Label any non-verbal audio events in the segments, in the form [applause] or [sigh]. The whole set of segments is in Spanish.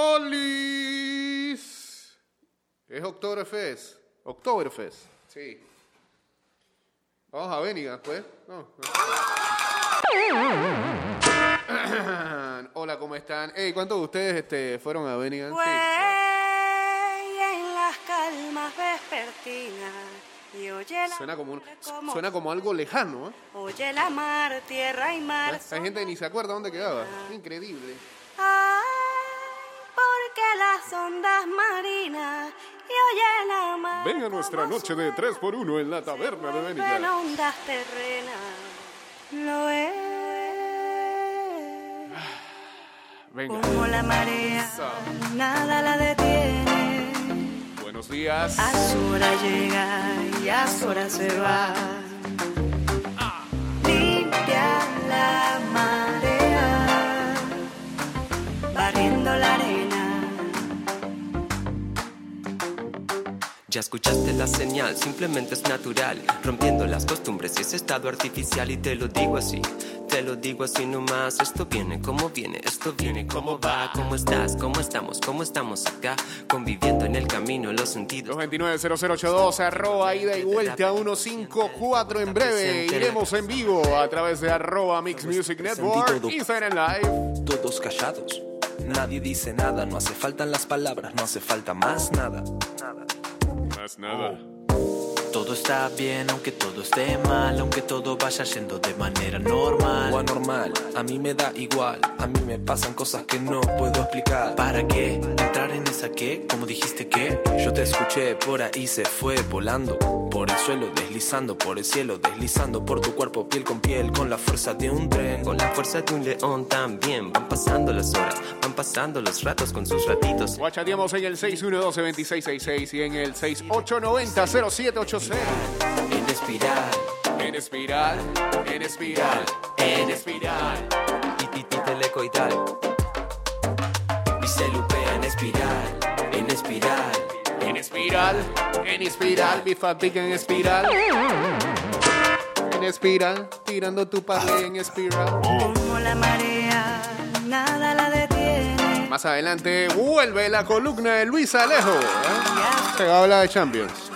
¡Olis! Es Oktoberfest. Oktoberfest, sí. Vamos a Benigas, pues. No. [coughs] Hola, ¿cómo están? Hey, ¿cuántos de ustedes este, fueron a Benigas? Güey, Sí. en las calmas vespertinas y oye la Suena como, un- como- suena como algo lejano, ¿eh? oye la mar, tierra y mar. Hay gente que ni se acuerda dónde quedaba. Increíble. Ay, porque las ondas marinas y oye la mar. Ven a nuestra noche de 3x1 en la taberna de En Benigas. ondas terrenas, lo es. Venga. Como la marea, nada la detiene. Buenos días. A su hora llega y a su hora se va. Ya escuchaste la señal, simplemente es natural, rompiendo las costumbres y ese estado artificial y te lo digo así, te lo digo así nomás, esto viene como viene, esto viene como va, cómo estás, cómo estamos, cómo estamos acá, conviviendo en el camino, los sentidos. 229-0082, arroba ida y vuelta 154. En breve iremos en vivo a través de arroba Mix Music Network, Instagram Live. todos callados. Nadie dice nada, no hace falta las palabras, no hace falta más nada. Más nada. Todo está bien, aunque todo esté mal, aunque todo vaya yendo de manera normal. O anormal, a mí me da igual, a mí me pasan cosas que no puedo explicar. ¿Para qué? ¿Entrar en esa qué? ¿Cómo dijiste que? Yo te escuché, por ahí se fue volando. Por el suelo deslizando, por el cielo deslizando, por tu cuerpo piel con piel, con la fuerza de un tren. Con la fuerza de un león también, van pasando las horas, van pasando los ratos con sus ratitos. Guachateamos en el 612-2666 y en el 6890-0780. En espiral, En espiral, en espiral, en espiral. y, telecoidal. Y se lupea en espiral, en espiral. En espiral, en espiral, bifa pica en espiral. En espiral, tirando tu padre en espiral. Como la marea, nada la detiene. Más adelante vuelve la columna de Luis Alejo. ¿eh? Se va a hablar de Champions.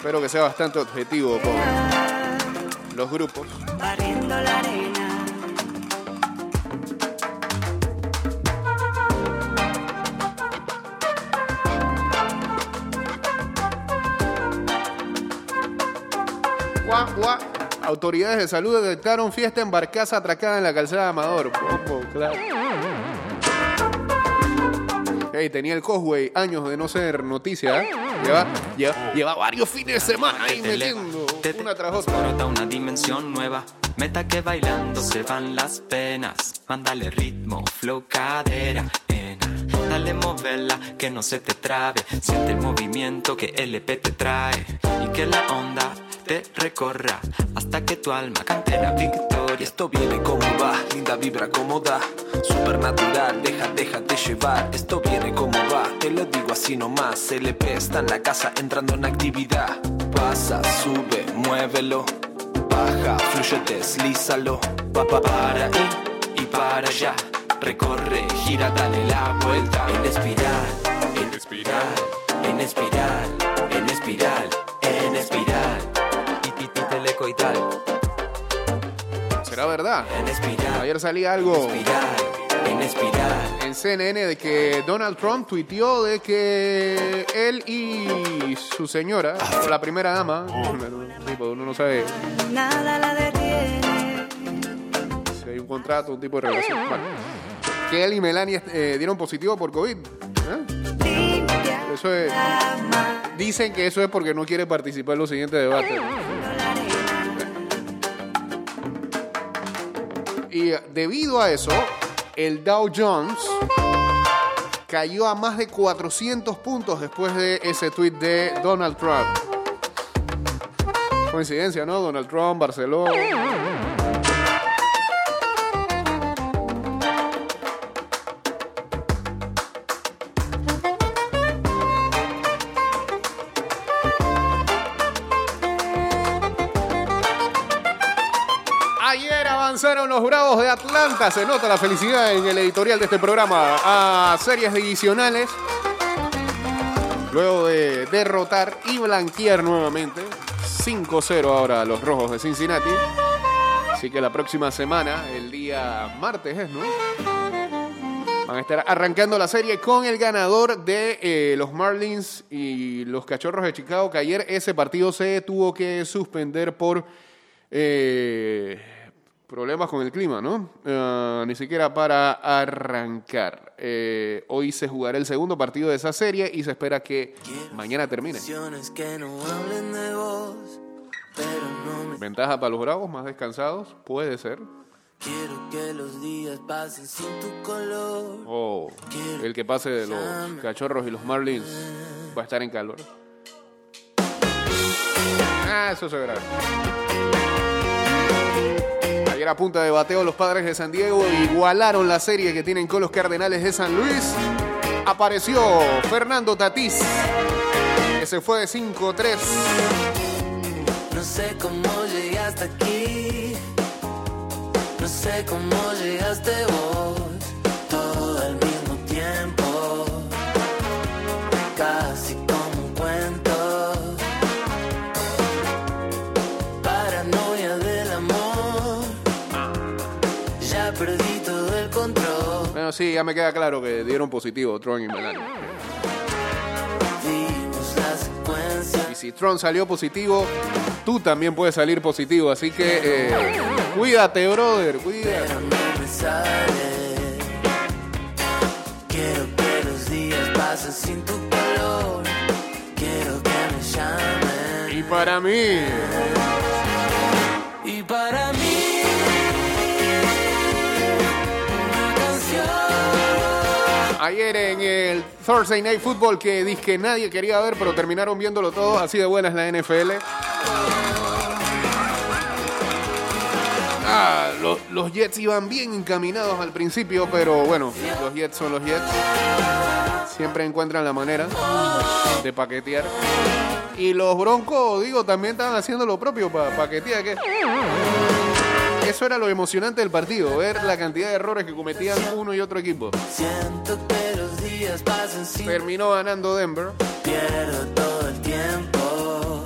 Espero que sea bastante objetivo con los grupos. Autoridades de salud detectaron fiesta en barcaza atracada en la calzada de Amador. Claro. Ey, tenía el Cosway años de no ser noticia. ¿eh? Lleva, lleva, lleva varios fines de semana ahí metiendo te- una tras otra. Una dimensión nueva. Meta que bailando se van las penas. Mándale ritmo, flow, cadera. nena. Dale moverla, que no se te trabe. Siente el movimiento que LP te trae. Y que la onda recorra hasta que tu alma cante la victoria. esto viene como va, linda vibra como da. Supernatural, deja, déjate llevar. Esto viene como va, te lo digo así nomás. LP está en la casa entrando en actividad. Pasa, sube, muévelo. Baja, fluye, deslízalo. Pa, pa, para ahí y para allá. Recorre, gira, dale la vuelta. En espiral, en espiral, en espiral, en espiral, y telecoidal. ¿Será verdad? En espiral, Ayer salía algo espiral, en espiral. en CNN de que Donald Trump tuiteó de que él y su señora, o la primera dama, [laughs] pues uno no sabe Nada la detiene. si hay un contrato, un tipo de relación. Bueno, que él y Melania eh, dieron positivo por COVID. ¿eh? Eso es, dicen que eso es porque no quiere participar en los siguientes debates. Debido a eso, el Dow Jones cayó a más de 400 puntos después de ese tweet de Donald Trump. Coincidencia, ¿no? Donald Trump, Barcelona. Los Bravos de Atlanta. Se nota la felicidad en el editorial de este programa a series divisionales. Luego de derrotar y blanquear nuevamente 5-0 ahora a los Rojos de Cincinnati. Así que la próxima semana, el día martes es, ¿no? Van a estar arrancando la serie con el ganador de eh, los Marlins y los Cachorros de Chicago, que ayer ese partido se tuvo que suspender por eh, problemas con el clima, ¿no? Ah, ni siquiera para arrancar. Eh, hoy se jugará el segundo partido de esa serie y se espera que mañana termine. Canciones que no hablen de vos, pero no me Ventaja para los Bravos, más descansados, puede ser. quiero que los días pasen sin tu color. O el que pase de los Cachorros y los Marlins va a estar en calor. Ah, eso se verá. Ayer a punta de bateo los padres de San Diego igualaron la serie que tienen con los Cardenales de San Luis. Apareció Fernando Tatís, que se fue de 5-3. No sé cómo llegué hasta aquí. No sé cómo llegaste vos. Sí, ya me queda claro que dieron positivo Tron y Melania. Y si Tron salió positivo, tú también puedes salir positivo. Así que eh, cuídate, brother, cuídate. Quiero que los días pasen sin tu color. Quiero que me llamen. Y para mí, ayer en el Thursday Night Football que dije nadie quería ver, pero terminaron viéndolo todo, así de buena es la NFL. Ah, lo- los Jets iban bien encaminados al principio, pero bueno, los Jets son los Jets. Siempre encuentran la manera de paquetear. Y los Broncos, digo, también estaban haciendo lo propio para paquetear. que Eso era lo emocionante del partido, ver la cantidad de errores que cometían uno y otro equipo. Siento que los días pasan sin Terminó ganando Denver. Pierdo todo el tiempo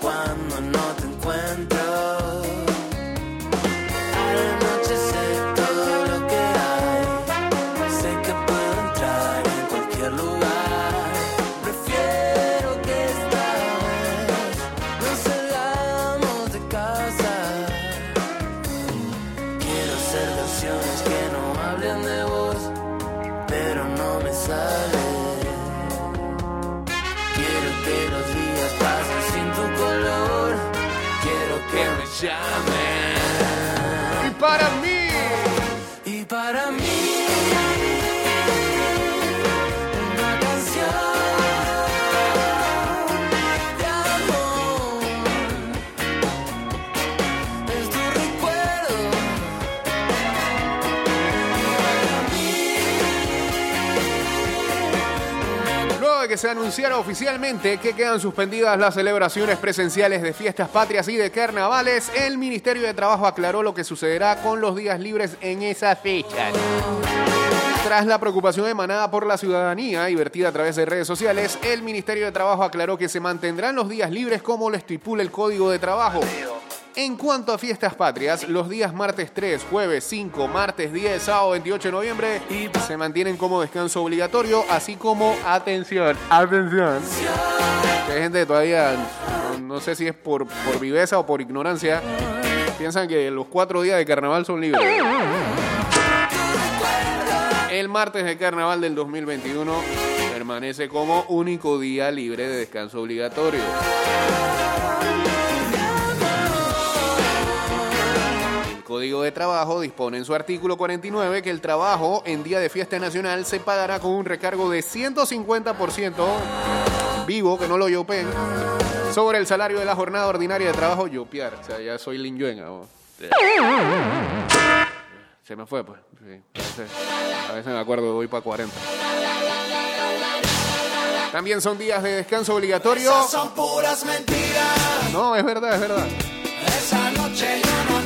cuando no te encuentro. Anunciara oficialmente que quedan suspendidas las celebraciones presenciales de fiestas patrias y de carnavales, el Ministerio de Trabajo aclaró lo que sucederá con los días libres en esa fecha. Tras la preocupación emanada por la ciudadanía y vertida a través de redes sociales, el Ministerio de Trabajo aclaró que se mantendrán los días libres como lo estipula el Código de Trabajo. En cuanto a fiestas patrias, los días martes 3, jueves 5, martes 10, sábado 28 de noviembre se mantienen como descanso obligatorio, así como, atención, atención, hay gente todavía, no, no sé si es por, por viveza o por ignorancia, piensan que los cuatro días de carnaval son libres. El martes de carnaval del 2021 permanece como único día libre de descanso obligatorio. Código de Trabajo dispone en su artículo 49 que el trabajo en día de fiesta nacional se pagará con un recargo de 150% vivo, que no lo yopen, sobre el salario de la jornada ordinaria de trabajo yopear. O sea, ya soy Lin Yuen. ¿no? Se me fue, pues. Sí, a, veces, a veces me acuerdo, voy para 40. También son días de descanso obligatorio. Son puras mentiras. No, es verdad, es verdad. Esa noche yo no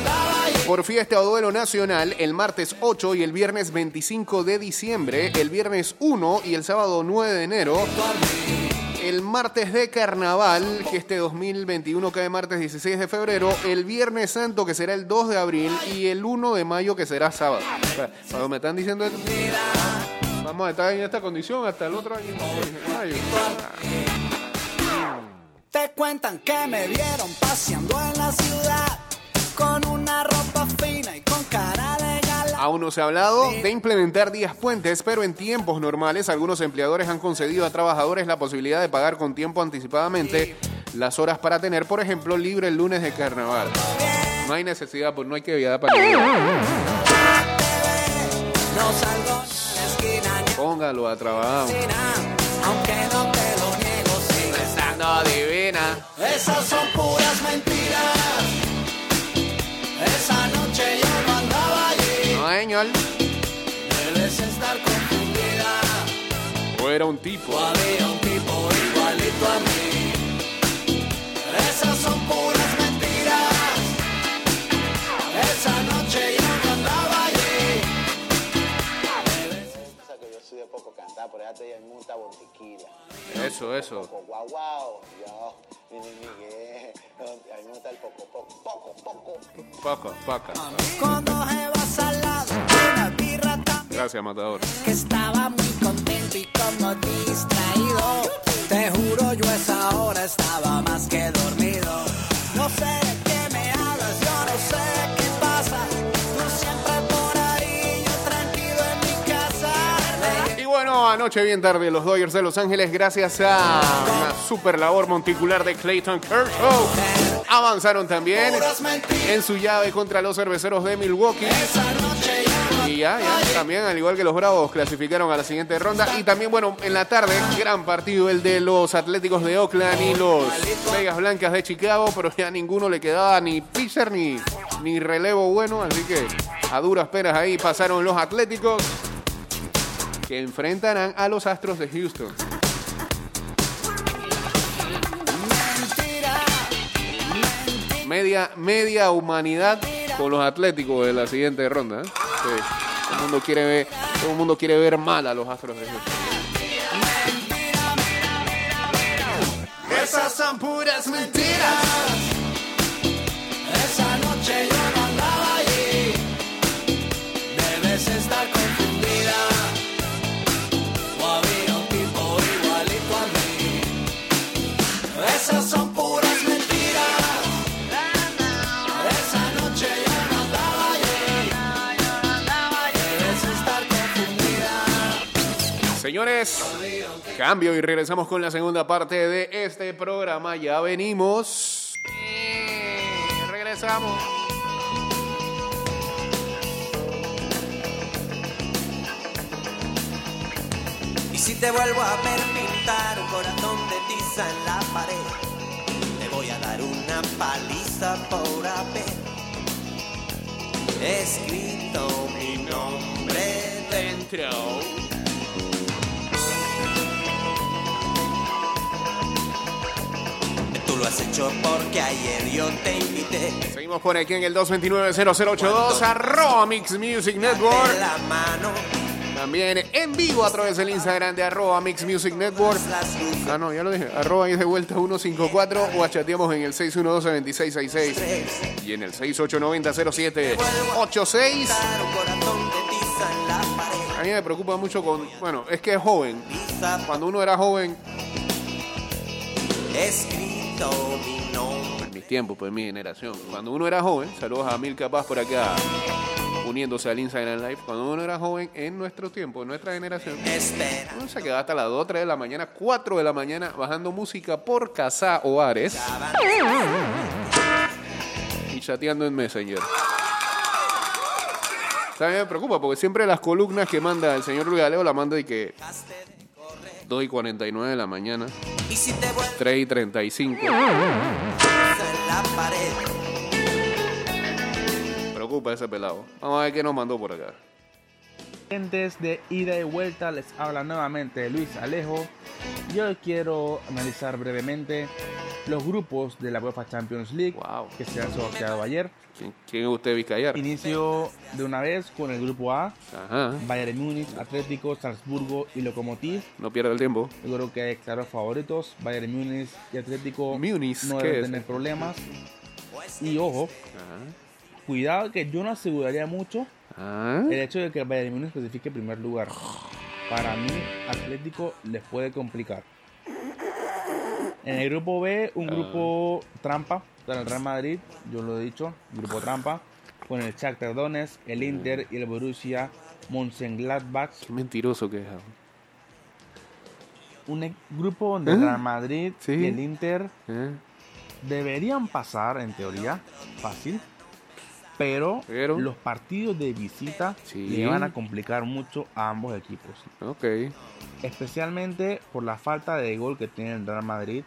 por fiesta o duelo nacional el martes 8 y el viernes 25 de diciembre, el viernes 1 y el sábado 9 de enero, el martes de carnaval, que este 2021 cae martes 16 de febrero, el viernes santo, que será el 2 de abril, y el 1 de mayo, que será sábado. Cuando me están diciendo esto, vamos a estar en esta condición hasta el otro año. Te cuentan que me vieron paseando en la ciudad con una ropa Aún no se ha hablado de implementar días puentes, pero en tiempos normales algunos empleadores han concedido a trabajadores la posibilidad de pagar con tiempo anticipadamente las horas para tener, por ejemplo, libre el lunes de carnaval. No hay necesidad, pues no hay que viajar para Póngalo a trabajar. aunque no te lo divina. Esas son puras mentiras. Era un tipo. O había un tipo igualito a mí. Esas son puras mentiras. Esa noche yo no andaba allí. Que yo soy de poco cantar, pero ya te en muta bontiquila. Eso, eso. Poco guau guau, yo, mi mi Miguel. A mí me gusta el poco, poco, poco, poco. Paca, paca. Cuando vas al lado Gracias, matador. que estaba muy contento y como distraído. Te juro, yo a esa hora estaba más que dormido. No sé de qué me hablas, yo no sé qué pasa. Tú siempre por ahí, yo tranquilo en mi casa. Y bueno, anoche bien tarde los Dodgers de Los Ángeles, gracias a una super labor monticular de Clayton Kershaw, avanzaron también en su llave contra los cerveceros de Milwaukee. Y ya, ya, también, al igual que los Bravos, clasificaron a la siguiente ronda. Y también, bueno, en la tarde, gran partido el de los Atléticos de Oakland y los Vegas Blancas de Chicago, pero ya ninguno le quedaba ni pitcher ni, ni relevo bueno, así que a duras penas ahí pasaron los Atléticos que enfrentarán a los Astros de Houston. Media, media humanidad con los Atléticos de la siguiente ronda. Sí. Todo el mundo quiere ver, todo el mundo quiere ver mal a los Astros de Houston. Esas son puras mentiras. Señores, cambio y regresamos con la segunda parte de este programa. Ya venimos. Regresamos. Y si te vuelvo a ver pintar un corazón de tiza en la pared, te voy a dar una paliza por haber escrito mi nombre dentro. Lo has hecho porque ayer yo te invité. Seguimos por aquí en el 229-0082, arroba Mix Music Network. De la mano, También en vivo a través del Instagram de arroba Mix Music Network. Ah, no, ya lo dije. Arroba ahí de vuelta 154 o chateamos en el 612-2666 y en el 6890-0786. dar un corazón de tiza en la pared. A mí me preocupa mucho con, bueno, es que es joven. Cuando uno era joven, nombre. En mis tiempos, pues en mi generación. Cuando uno era joven, saludos a Mil Capaz por acá, uniéndose al Instagram Live. Cuando uno era joven, en nuestro tiempo, en nuestra generación, uno se quedaba hasta las 2, 3 de la mañana, 4 de la mañana, bajando música por casa o Ares y chateando en Messenger. También me preocupa porque siempre las columnas que manda el señor Luis Aleo la manda y que 2 y 49 de la mañana, Y si te vuelves 3 y 35. [laughs] en la pared. Preocupa ese pelado. Vamos a ver qué nos mandó por acá. Gentes de ida y vuelta les habla nuevamente Luis Alejo. Yo quiero analizar brevemente los grupos de la UEFA Champions League Wow. que se han sorteado ayer. ¿Quién, quién usted, Vizcayar? Inicio de una vez con el grupo A, Ajá. Bayern Múnich, Atlético, Salzburgo y Lokomotiv. No pierda el tiempo. Yo creo que hay claros favoritos. Bayern Múnich y Atlético Múnich, no ¿qué deben tener problemas. Y ojo, Ajá. cuidado que yo no aseguraría mucho Ah. el hecho de que Bayern Múnich en primer lugar. Para mí, Atlético les puede complicar. En el grupo B, un grupo trampa para el Real Madrid, yo lo he dicho, grupo trampa, con el Shakhtar Donetsk, el Inter y el Borussia Mönchengladbach. Qué mentiroso que es. Un e- grupo donde el ¿Eh? Real Madrid Sí. y el Inter ¿Eh? deberían pasar, en teoría, fácil. Pero, Pero- los partidos de visita Sí. le van a complicar mucho a ambos equipos. Ok. Especialmente por la falta de gol que tiene el Real Madrid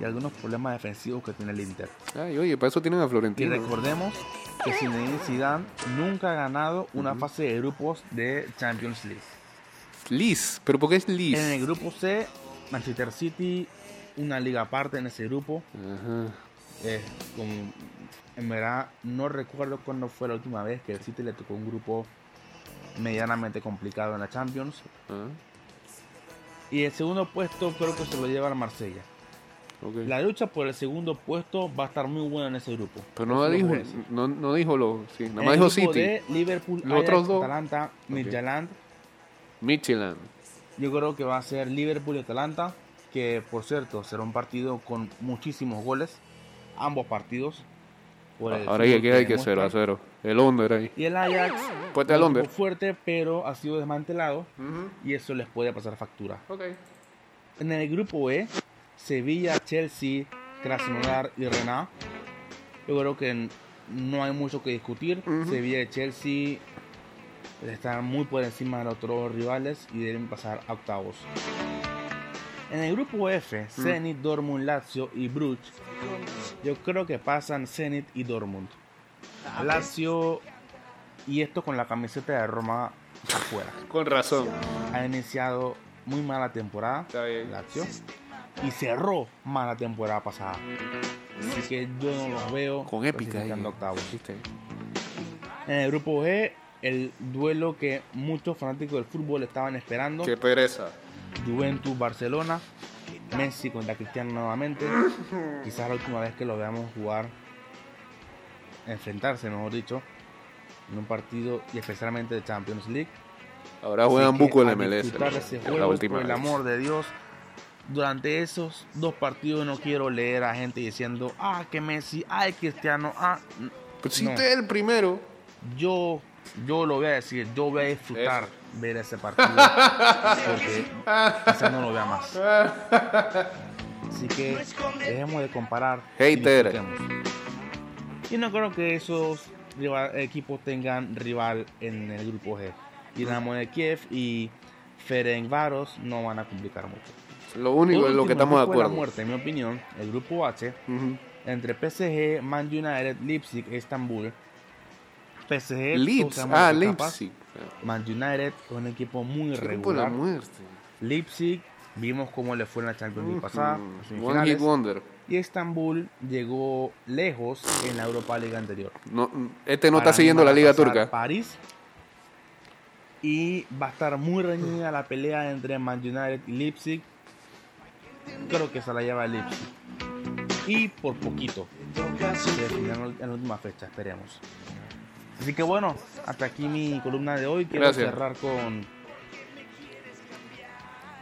y algunos problemas defensivos que tiene el Inter. Ay, oye, para eso tienen a Y Florentino. recordemos que Zinedine Zidane nunca ha ganado una fase de grupos de Champions League. Liz. ¿Pero por qué es Liz? En el grupo C, Manchester City, una liga aparte en ese grupo. Ajá. Eh, con- en verdad, no recuerdo cuándo fue la última vez que el City le tocó un grupo medianamente complicado en la Champions. Ah, Y el segundo puesto creo que se lo lleva el Marsella. La lucha por el segundo puesto va a estar muy buena en ese grupo. Pero no dijo, no, no dijo lo, sí, nada más dijo City, D, Liverpool, Los Ajax, otros dos. Atalanta, Midtjylland. Michelin. Yo creo que va a ser Liverpool y Atalanta, que por cierto será un partido con muchísimos goles, ambos partidos. Ahora fútbol queda hay que demuestran. 0 a 0. El under ahí. Y el Ajax, al equipo fuerte, pero ha sido desmantelado y eso les puede pasar factura. Ok. En el grupo E, Sevilla, Chelsea, Krasnodar y Rennes. Yo creo que no hay mucho que discutir. Sevilla y Chelsea están muy por encima de los otros rivales y deben pasar a octavos. En el grupo F, Zenit, Dortmund, Lazio y Bruges. Yo creo que pasan Zenit y Dortmund. Lazio y esto con la camiseta de Roma afuera. Con razón. Ha iniciado muy mala temporada. Está bien. Lazio. Y cerró mala temporada pasada. Así que yo no los veo Con épica octavos. En el grupo G, el duelo que muchos fanáticos del fútbol estaban esperando. Qué pereza. Juventus Barcelona. Messi contra Cristiano nuevamente. Quizás la última vez que lo veamos jugar. Enfrentarse, mejor dicho. En un partido y especialmente de Champions League. Ahora juegan buco en la MLS. la última por el amor de Dios. Durante esos dos partidos no quiero leer a gente diciendo, ah, que Messi, ay, Cristiano, ah. Pues si usted es el primero. Yo, yo lo voy a decir, yo voy a disfrutar ver ese partido. porque quizás no lo vea más. Así que dejemos de comparar. y Hater. disfrutemos. Y no creo que esos rival- equipos tengan rival en el grupo G. Dinamo de Kiev y Ferencváros no van a complicar mucho. Lo único es lo que estamos de grupo la acuerdo. muerte, en mi opinión, el grupo H, entre PSG, Man United, Leipzig e Estambul. PSG, Leeds. sabemos Ah, capaz. Leipzig. Man United es un equipo muy la regular. muerte. Leipzig, vimos cómo le fue en la Champions League pasada, One semifinales. Hit Wonder. Y Estambul llegó lejos en la Europa League anterior. No, este no Para está siguiendo la Liga Turca. París. Y va a estar muy reñida la pelea entre Man United y Leipzig. Creo que se la lleva Leipzig. Y por poquito. En la última fecha, esperemos. Así que bueno, hasta aquí mi columna de hoy. Quiero Gracias. cerrar con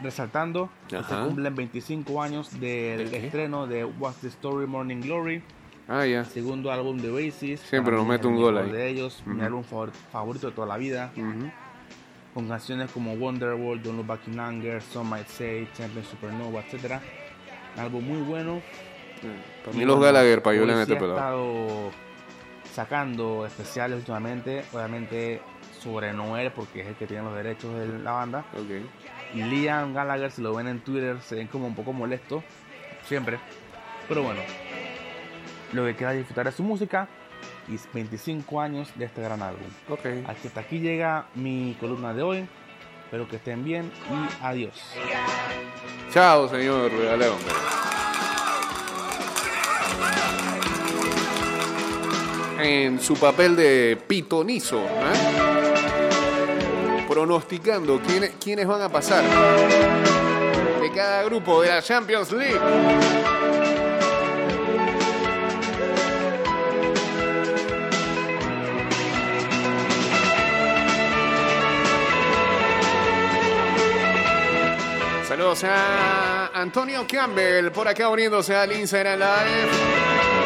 resaltando que se cumplen 25 años del ¿De estreno de What's the Story Morning Glory Ah, ya. segundo álbum de Oasis. Siempre nos mete un gol ahí. de ellos, mi álbum favor- favorito de toda la vida, con canciones como Wonderwall, Don't Look Back in Anger, Some Might Say, Champion Supernova, etc. Un álbum muy bueno. Para mí los Gallagher para yo le ha pelado. Sacando especiales últimamente, obviamente sobre Noel, porque es el que tiene los derechos de la banda. Ok. Y Liam Gallagher, si lo ven en Twitter, se ven como un poco molesto, siempre. Pero bueno, lo que queda es disfrutar de su música y 25 años de este gran álbum. Ok. Aquí, hasta aquí llega mi columna de hoy. Espero que estén bien y adiós. Chao, señor León. En su papel de pitonizo, ¿eh? pronosticando quiénes, van a pasar de cada grupo de la Champions League. Saludos a Antonio Campbell por acá uniéndose al Instagram Live.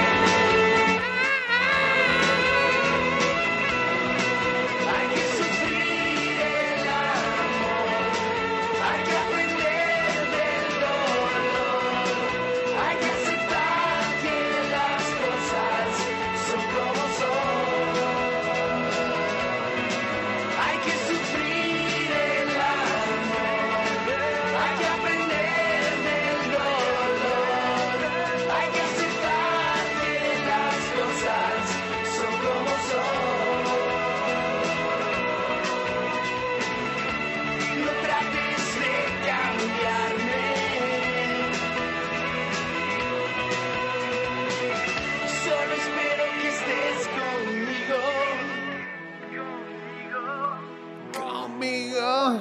Conmigo,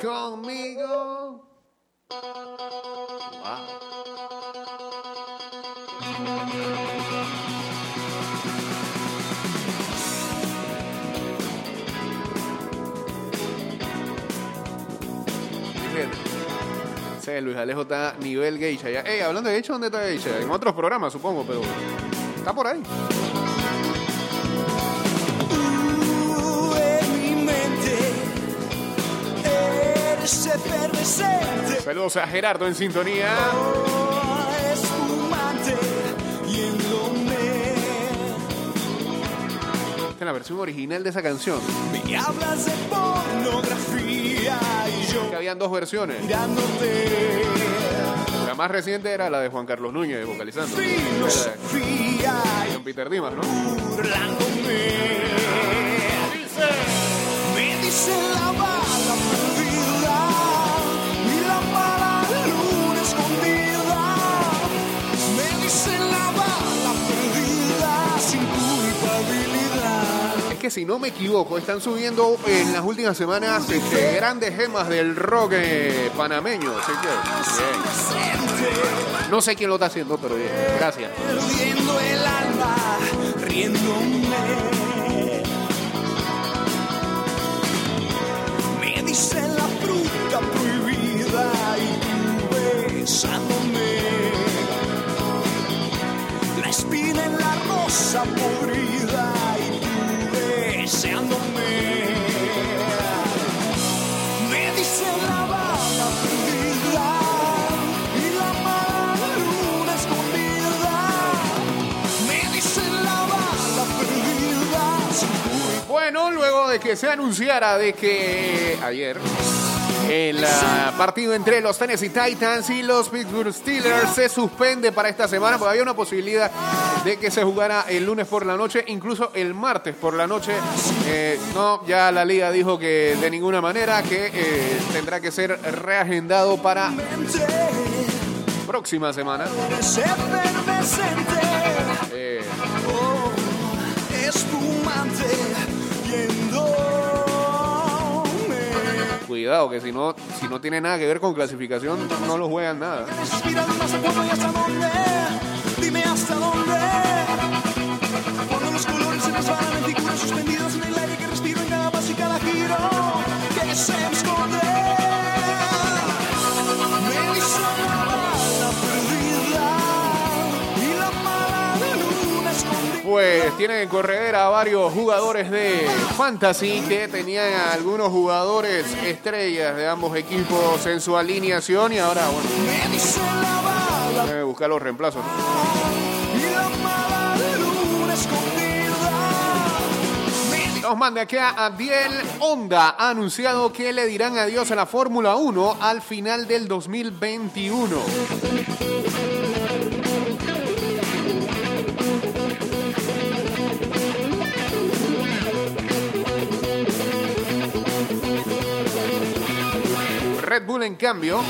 conmigo. Wow. Sí, Luis Alejo está nivel geisha ya. Ey, hablando de geisha, ¿dónde está geisha? En otros programas, supongo, pero está por ahí. Saludos a Gerardo en sintonía. Esta es la versión original de esa canción. Me hablas de pornografía y yo Que habían dos versiones. La más reciente era la de Juan Carlos Núñez vocalizando. De Filosofía Don Peter Dimas, ¿no? burlándome. Me dice la que si no me equivoco, están subiendo en las últimas semanas este, grandes gemas del rock eh, panameño. Así que, bien. No sé quién lo está haciendo, pero bien. Gracias. perdiendo el alma, riéndome. Me dice la fruta prohibida y tú besándome. La espina en la rosa podrida deseándome. Me dice la bala perdida y la mala escondida. Me dice la bala perdida. Bueno, luego de que se anunciara de que ayer el ah, partido entre los Tennessee Titans y los Pittsburgh Steelers se suspende para esta semana, porque había una posibilidad de que se jugara el lunes por la noche, incluso el martes por la noche. Eh, no, ya la liga dijo que de ninguna manera que eh, tendrá que ser reagendado para próxima semana. Eh, cuidado, que si no, si no tiene nada que ver con clasificación, no lo juegan nada. Dime hasta dónde. Cuando los colores se resbalan en figuras suspendidas en el aire que respiro en cada paso y cada giro. Que se esconde. Me dice la bala perdida y la mala luna escondida. Pues tienen que correr a varios jugadores de Fantasy que tenían a algunos jugadores estrellas de ambos equipos en su alineación y ahora, bueno, Me la bala deben buscar los reemplazos. Nos manda acá Abdiel Honda ha anunciado que le dirán adiós a la Fórmula 1 al final del 2021. Red Bull, en cambio,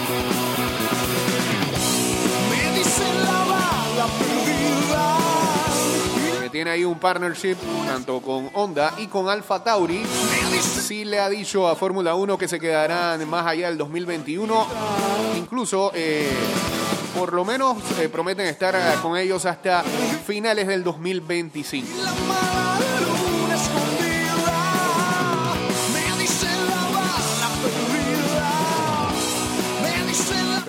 tiene ahí un partnership tanto con Honda y con Alfa Tauri. Sí le ha dicho a Fórmula 1 que se quedarán más allá del 2021. Incluso, eh, por lo menos, eh, prometen estar con ellos hasta finales del 2025.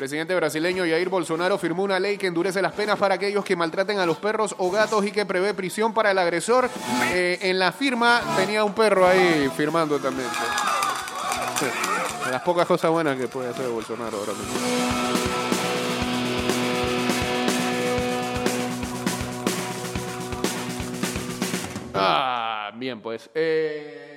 Presidente brasileño Jair Bolsonaro firmó una ley que endurece las penas para aquellos que maltraten a los perros o gatos y que prevé prisión para el agresor. Eh, en la firma tenía un perro ahí firmando también. Sí. Las pocas cosas buenas que puede hacer Bolsonaro ahora mismo. Ah, bien, pues. eh,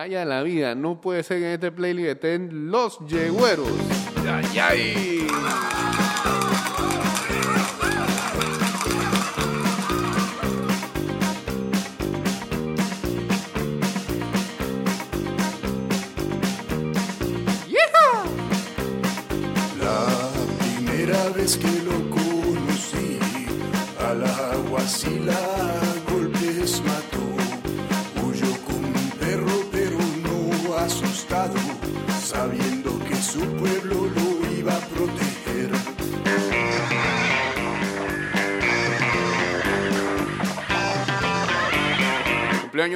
Haya la vida, no puede ser en este playlist estén los yegüeros. ¡Ay, ay! La primera vez que lo conocí, sí la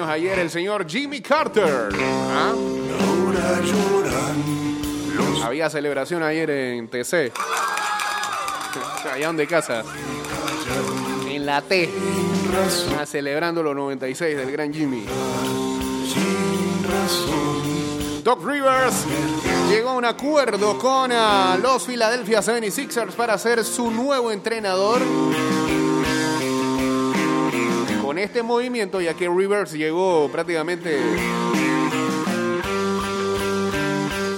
Ayer el señor Jimmy Carter. ¿Ah? Había celebración ayer en TC. [laughs] Allá donde casa. En la T. Ah, Celebrando los 96 del gran Jimmy. Doc Rivers llegó a un acuerdo con ah, los Philadelphia 76ers para ser su nuevo entrenador. Este movimiento, ya que Rivers llegó prácticamente.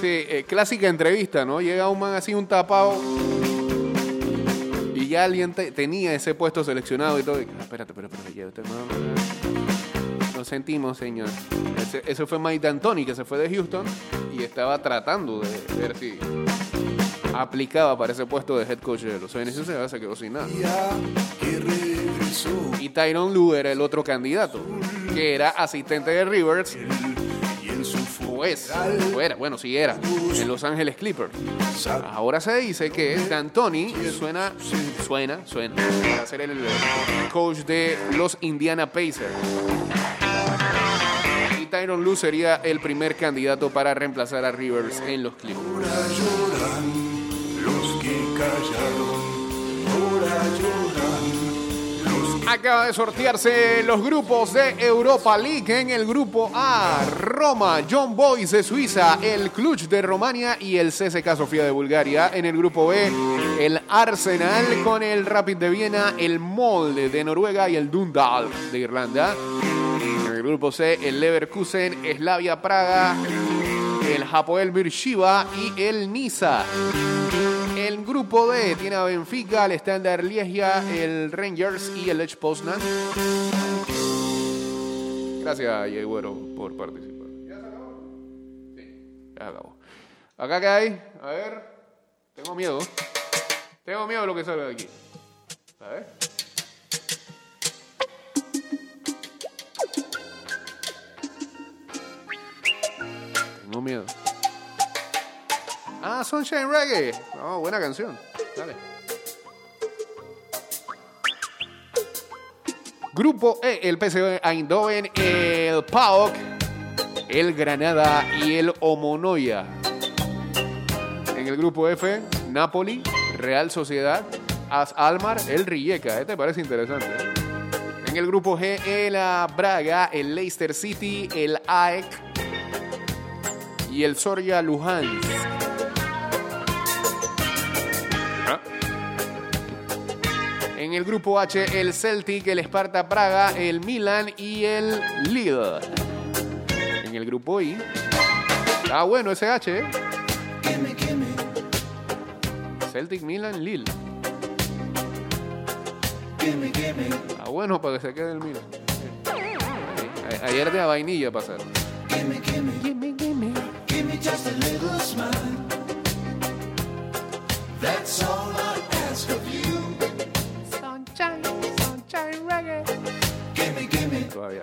Sí, eh, clásica entrevista, ¿no? Llega un man así, un tapado. Y ya alguien te- tenía ese puesto seleccionado y todo. Y, ah, espérate, no, Lo sentimos, señor. Ese, fue Mike D'Antoni, que se fue de Houston y estaba tratando de ver si aplicaba para ese puesto de head coach de los 76 se quedó sin nada. Y Tyron Lue era el otro candidato, que era asistente de Rivers, o es, o era, bueno, sí era, en Los Ángeles Clippers. Ahora se dice que D'Antoni suena, suena, suena, para ser el coach de los Indiana Pacers. Y Tyron Lue sería el primer candidato para reemplazar a Rivers en los Clippers. Acaba de sortearse los grupos de Europa League. En el grupo A, Roma, John Boys de Suiza, el Cluj de Romania y el CSK Sofía de Bulgaria. En el grupo B, el Arsenal con el Rapid de Viena, el Molde de Noruega y el Dundalk de Irlanda. En el grupo C, el Leverkusen, Slavia Praga, el Hapoel Beersheba y el Niza. El grupo D tiene a Benfica, el Standard Lieja, el Rangers y el Lech Poznan. Gracias, Yegüero, por participar. ¿Ya se acabó? Sí, ya se acabó. ¿Acá qué hay? A ver. Tengo miedo. Tengo miedo de lo que salga de aquí. A ver. Ah, Sunshine Reggae. Oh, buena canción. Dale. Grupo E, el PSV Eindhoven, el PAOK, el Granada y el Omonoya. En el grupo F, Napoli, Real Sociedad, As Almar, el Rijeka. Este parece interesante. ¿eh? En el grupo G, el Braga, el Leicester City, el AEK y el Soria Luhansk. En el grupo H, el Celtic, el Sparta Praga, el Milan y el Lille. En el grupo I. Ah, bueno, ese H, ¿eh? Celtic, Milan, Lille. Ah, bueno, para que se quede el Milan. Ayer de a vainilla pasaron. That's all I ask of you. Gimme, gimme. Todavía.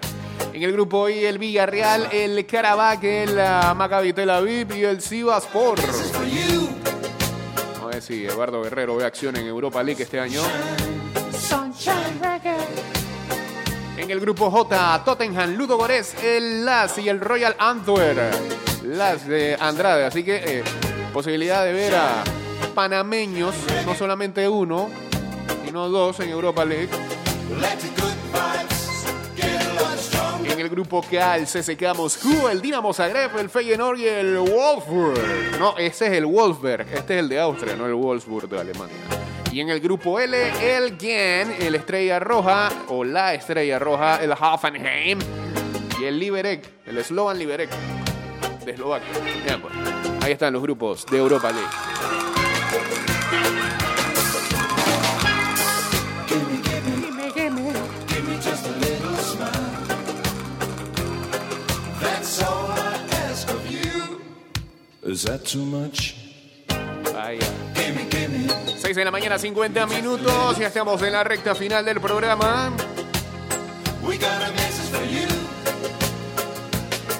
En el grupo I, el Villarreal, el Karabakh, el ah, Maccabi Tel Aviv y el Sivaspor. For you. Vamos a ver si Eduardo Guerrero ve acción en Europa League este año. En el grupo J, Tottenham, Ludo Gores, el LAS y el Royal Antwerp. LAS de Andrade. Así que eh, posibilidad de ver a panameños, no solamente uno, sino dos en Europa League. En el grupo K, el CSKA Moscú, el Dinamo Zagreb, el Feyenoord y el Wolfsburg. No, ese es el Wolfsberg. Este es el de Austria, no el Wolfsburg de Alemania. Y en el grupo L, el Gen, el Estrella Roja, o la Estrella Roja, el Hoffenheim. Y el Liberec, el Slovan Liberec, de Eslovaquia. Ya, pues, ahí están los grupos de Europa League. Is that too much? Gimme. 6 de la mañana, 50 minutos. Ya estamos en la recta final del programa. We got a message for you.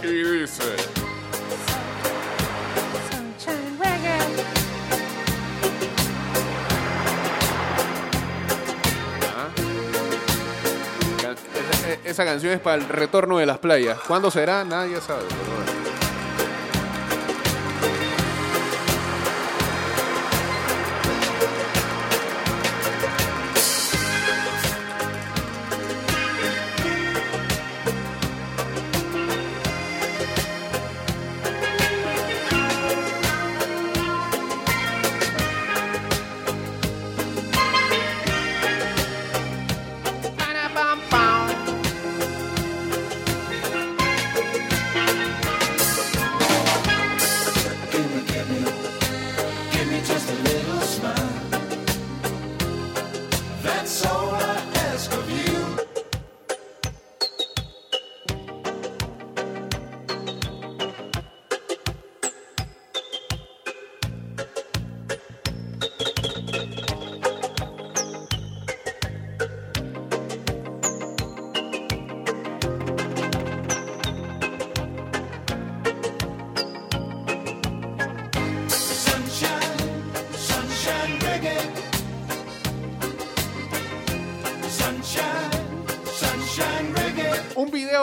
Y dice. Esa- canción es para el retorno de las playas. ¿Cuándo será? Nadie sabe.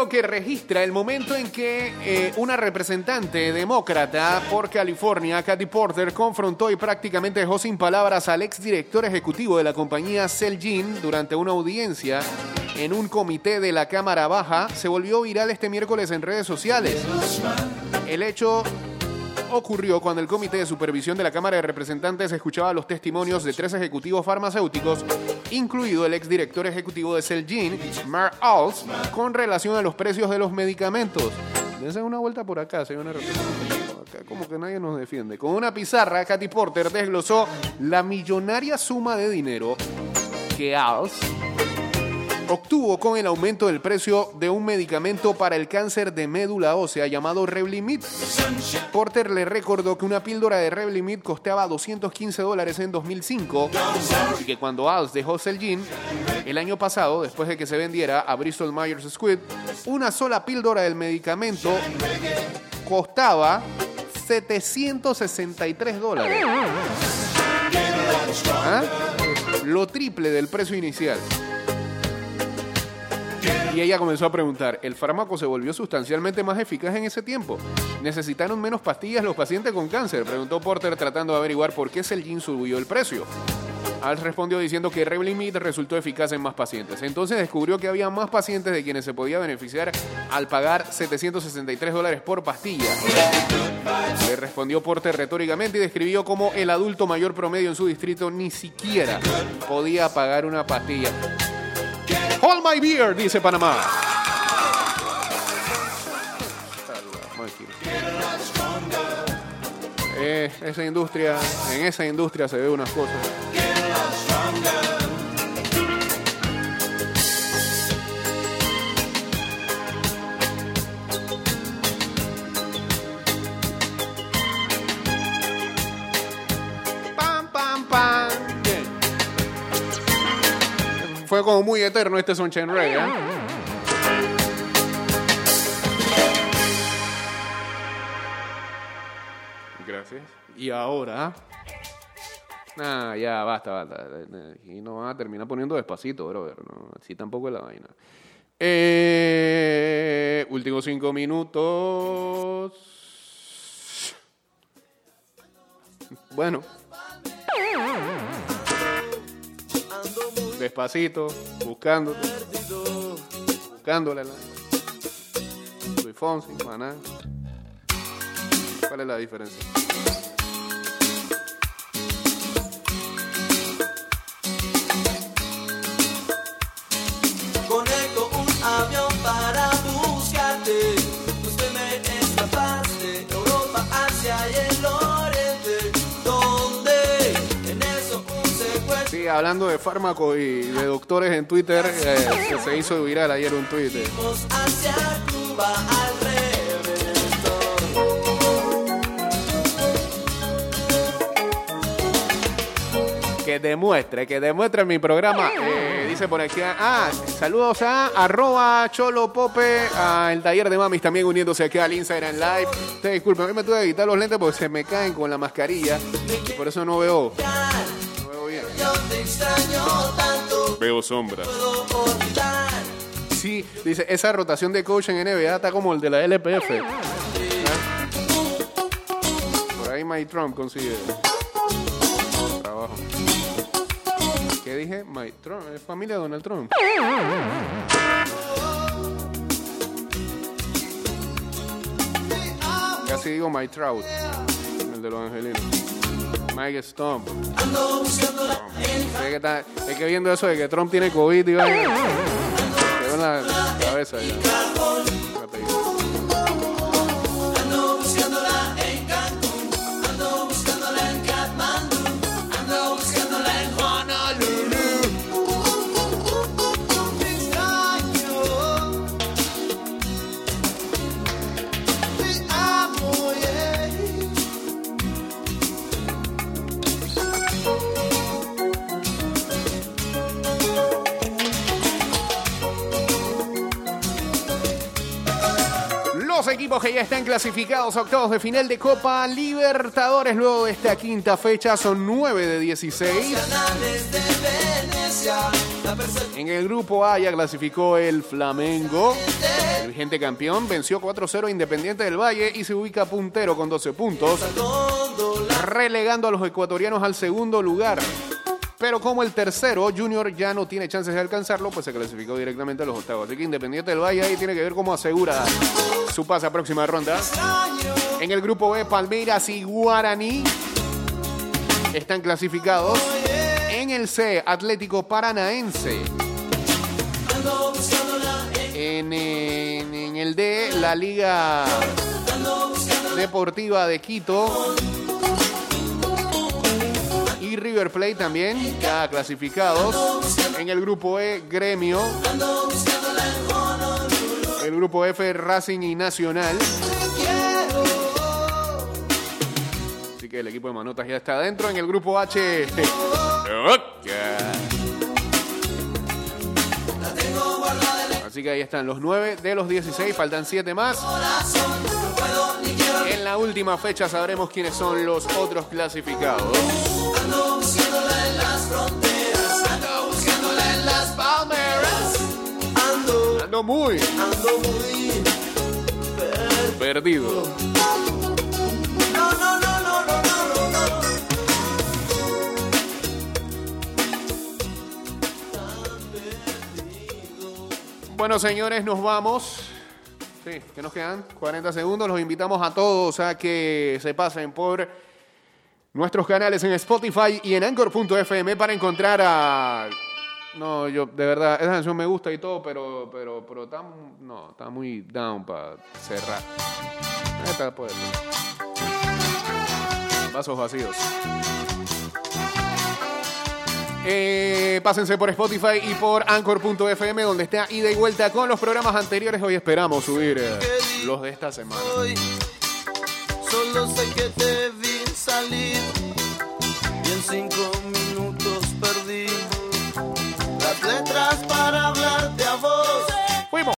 Que registra el momento en que eh, una representante demócrata por California, Kathy Porter, confrontó y prácticamente dejó sin palabras al exdirector ejecutivo de la compañía Celgene durante una audiencia en un comité de la Cámara Baja. Se volvió viral este miércoles en redes sociales. El hecho ocurrió cuando el Comité de Supervisión de la Cámara de Representantes escuchaba los testimonios de tres ejecutivos farmacéuticos, incluido el exdirector ejecutivo de Celgene, Mark Alls, con relación a los precios de los medicamentos. Dense una vuelta por acá, señor Acá como que nadie nos defiende. Con una pizarra, Katy Porter desglosó la millonaria suma de dinero que Alls obtuvo con el aumento del precio de un medicamento para el cáncer de médula ósea llamado Revlimid. Porter le recordó que una píldora de Revlimid costaba 215 dólares en 2005 y que cuando Alls dejó Celgene el año pasado, después de que se vendiera a Bristol Myers Squibb, una sola píldora del medicamento costaba 763 dólares. ¿Ah? Lo triple del precio inicial. Y ella comenzó a preguntar, ¿el fármaco se volvió sustancialmente más eficaz en ese tiempo? ¿Necesitaron menos pastillas los pacientes con cáncer? Preguntó Porter tratando de averiguar por qué Celgene subió el precio. Al respondió diciendo que Revlimid resultó eficaz en más pacientes. Entonces descubrió que había más pacientes de quienes se podía beneficiar al pagar 763 dólares por pastilla. Le respondió Porter retóricamente y describió cómo el adulto mayor promedio en su distrito ni siquiera podía pagar una pastilla. Hold my beer, dice Panamá. Eh, esa industria, en esa industria se ve unas cosas. Fue como muy eterno este Sunshine Reggae. ¿eh? Gracias. Y ahora. Ah, ya, basta, basta. Y no van a terminar poniendo despacito, brother. No, así tampoco es la vaina. Eh, últimos cinco minutos. Bueno. Despacito, buscando. Buscándola. Soy Fonsi, maná. ¿Cuál es la diferencia? Hablando de fármacos y de doctores en Twitter, eh, que se hizo viral ayer un reverendo. Que demuestre, que demuestre mi programa. Eh, dice por aquí, ah, saludos a arroba cholopope, al taller de mamis también uniéndose aquí al Instagram Live. Te disculpen, hoy me tuve que quitar los lentes porque se me caen con la mascarilla y por eso no veo, veo sombras. Sí, dice, esa rotación de coach en NBA está como el de la LPF. ¿Ah? Por ahí Mike Trump consigue trabajo. ¿Qué dije? Mike Trump, es familia de Donald Trump. Casi digo Mike Trout, el de los angelinos. Mike Stump. Es que, está- es que viendo eso de que Trump tiene COVID y quedó en la cabeza ya. Los equipos que ya están clasificados a octavos de final de Copa Libertadores luego de esta quinta fecha son 9 de 16. Canales de Venecia. La persecución En el grupo A ya clasificó el Flamengo. El vigente campeón venció 4-0 a Independiente del Valle y se ubica puntero con 12 puntos, relegando a los ecuatorianos al segundo lugar. Pero como el tercero, Junior ya no tiene chances de alcanzarlo, pues se clasificó directamente a los octavos. Así que Independiente del Valle ahí tiene que ver cómo asegura su pase a próxima ronda. En el grupo B, Palmeiras y Guaraní están clasificados. En el C, Atlético Paranaense. En, el D, la Liga Deportiva de Quito. River Plate también, ya clasificados. En el grupo E, Gremio. El grupo F, Racing y Nacional. Así que el equipo de Manotas ya está adentro. En el grupo H. Así que ahí están los 9 de los 16. Faltan 7 más. En la última fecha sabremos quiénes son los otros clasificados. Fronteras. Ando buscándola en las palmeras. Ando, Ando muy ando muy. perdido. No, no, no, no, no, no, no, no. Bueno, señores, nos vamos. Sí, que nos quedan 40 segundos. Los invitamos a todos a que se pasen por nuestros canales en Spotify y en Anchor.fm para encontrar a. No, yo, de verdad, esa canción me gusta y todo, pero, pero, pero está, no, está muy down para cerrar. Esta puede ser. Vasos vacíos. Eh, pásense por Spotify y por Anchor.fm donde está ida y vuelta con los programas anteriores. Hoy esperamos subir eh, los de esta semana.